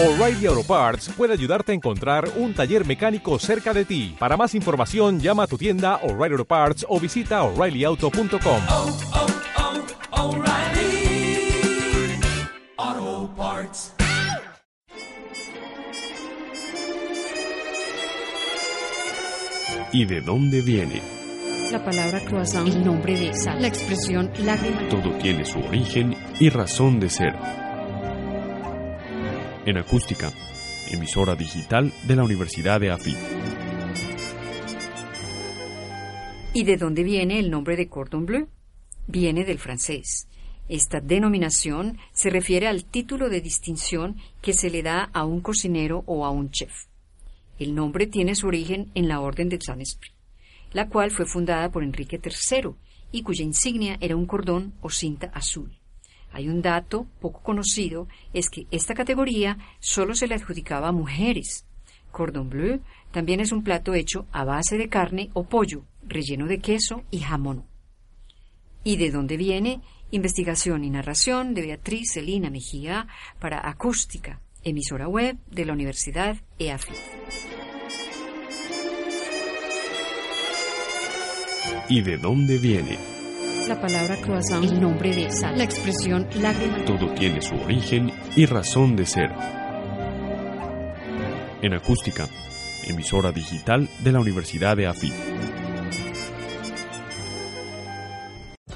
O'Reilly Auto Parts puede ayudarte a encontrar un taller mecánico cerca de ti. Para más información, llama a tu tienda O'Reilly Auto Parts o visita oreillyauto.com. oh, oh, Parts. ¿Y de dónde viene? La palabra croissant, el nombre de esa, la expresión lágrima. Todo tiene su origen y razón de ser. En acústica, emisora digital de la Universidad de AFIT. ¿Y de dónde viene el nombre de cordon bleu? Viene del francés. Esta denominación se refiere al título de distinción que se le da a un cocinero o a un chef. El nombre tiene su origen en la Orden de Saint-Esprit, la cual fue fundada por Enrique III y cuya insignia era un cordón o cinta azul. Hay un dato poco conocido, es que esta categoría solo se le adjudicaba a mujeres. Cordon bleu también es un plato hecho a base de carne o pollo, relleno de queso y jamón. ¿Y de dónde viene? Investigación y narración de Beatriz Celina Mejía para Acústica, emisora web de la Universidad EAFIT. ¿Y de dónde viene? La palabra croissant, el nombre de esa, la expresión lágrima. Todo tiene su origen y razón de ser. En acústica, emisora digital de la Universidad de AFIT.